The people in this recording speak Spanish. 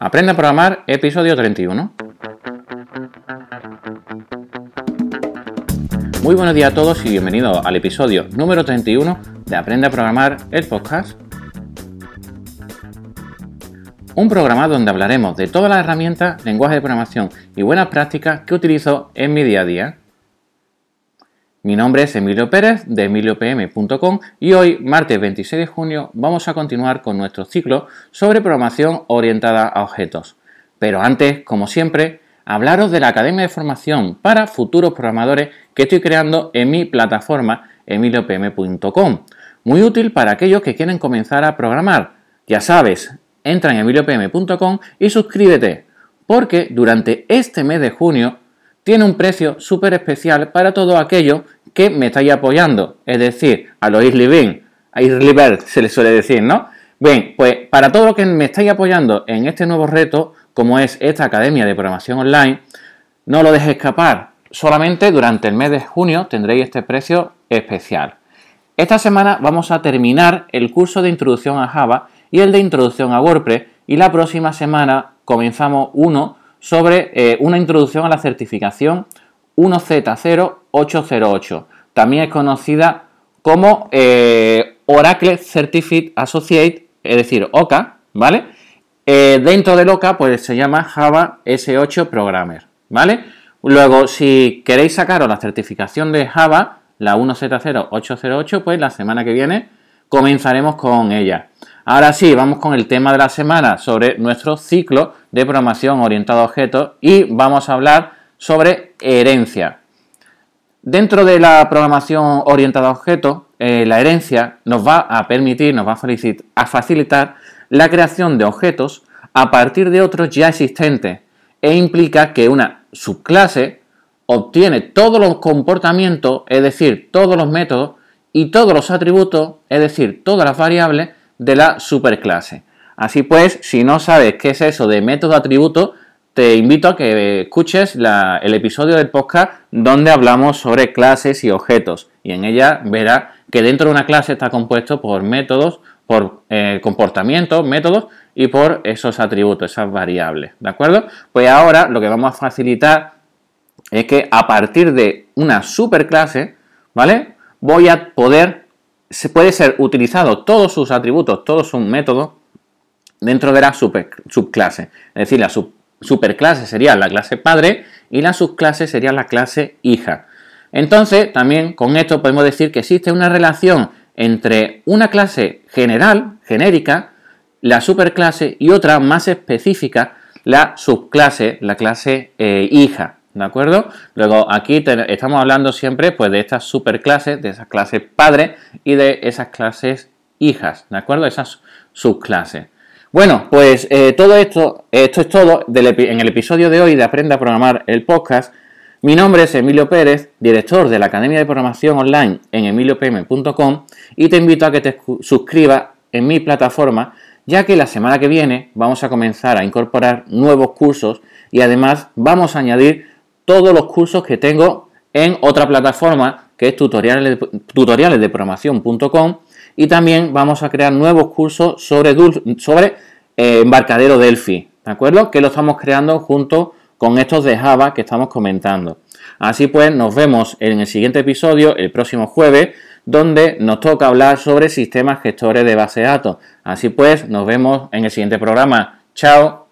Aprende a programar, episodio 31. Muy buenos días a todos y bienvenidos al episodio número 31 de Aprende a programar, el podcast. Un programa donde hablaremos de todas las herramientas, lenguajes de programación y buenas prácticas que utilizo en mi día a día. Mi nombre es Emilio Pérez de emiliopm.com y hoy, martes 26 de junio, vamos a continuar con nuestro ciclo sobre programación orientada a objetos. Pero antes, como siempre, hablaros de la Academia de Formación para futuros programadores que estoy creando en mi plataforma emiliopm.com. Muy útil para aquellos que quieren comenzar a programar. Ya sabes, entra en emiliopm.com y suscríbete, porque durante este mes de junio tiene un precio súper especial para todo aquello que me estáis apoyando, es decir, a los Bird, a Bird se le suele decir, ¿no? Bien, pues para todo lo que me estáis apoyando en este nuevo reto, como es esta Academia de Programación Online, no lo dejéis escapar. Solamente durante el mes de junio tendréis este precio especial. Esta semana vamos a terminar el curso de introducción a Java y el de introducción a WordPress y la próxima semana comenzamos uno sobre eh, una introducción a la certificación 1Z0808. También es conocida como eh, Oracle Certificate Associate, es decir, OCA, ¿vale? Eh, dentro del OCA, pues se llama Java S8 Programmer, ¿vale? Luego, si queréis sacaros la certificación de Java, la 1Z0808, pues la semana que viene comenzaremos con ella. Ahora sí, vamos con el tema de la semana sobre nuestro ciclo de programación orientado a objetos y vamos a hablar sobre herencia. Dentro de la programación orientada a objetos, eh, la herencia nos va a permitir, nos va a facilitar la creación de objetos a partir de otros ya existentes e implica que una subclase obtiene todos los comportamientos, es decir, todos los métodos y todos los atributos, es decir, todas las variables de la superclase. Así pues, si no sabes qué es eso de método atributo, te invito a que escuches el episodio del podcast donde hablamos sobre clases y objetos. Y en ella verás que dentro de una clase está compuesto por métodos, por eh, comportamientos, métodos y por esos atributos, esas variables. ¿De acuerdo? Pues ahora lo que vamos a facilitar es que a partir de una superclase, ¿vale? Voy a poder se puede ser utilizado todos sus atributos, todos sus métodos dentro de la subclase. Es decir, la superclase sería la clase padre y la subclase sería la clase hija. Entonces, también con esto podemos decir que existe una relación entre una clase general, genérica, la superclase y otra más específica, la subclase, la clase eh, hija. ¿De acuerdo? Luego aquí estamos hablando siempre pues, de estas superclases, de esas clases padres y de esas clases hijas, ¿de acuerdo? Esas subclases. Bueno, pues eh, todo esto, esto es todo en el episodio de hoy de Aprende a Programar el podcast. Mi nombre es Emilio Pérez, director de la Academia de Programación Online en emiliopm.com y te invito a que te suscribas en mi plataforma ya que la semana que viene vamos a comenzar a incorporar nuevos cursos y además vamos a añadir todos los cursos que tengo en otra plataforma que es tutoriales de, programación.com y también vamos a crear nuevos cursos sobre, sobre eh, embarcadero Delphi, ¿de acuerdo? Que lo estamos creando junto con estos de Java que estamos comentando. Así pues, nos vemos en el siguiente episodio, el próximo jueves, donde nos toca hablar sobre sistemas gestores de base de datos. Así pues, nos vemos en el siguiente programa. Chao.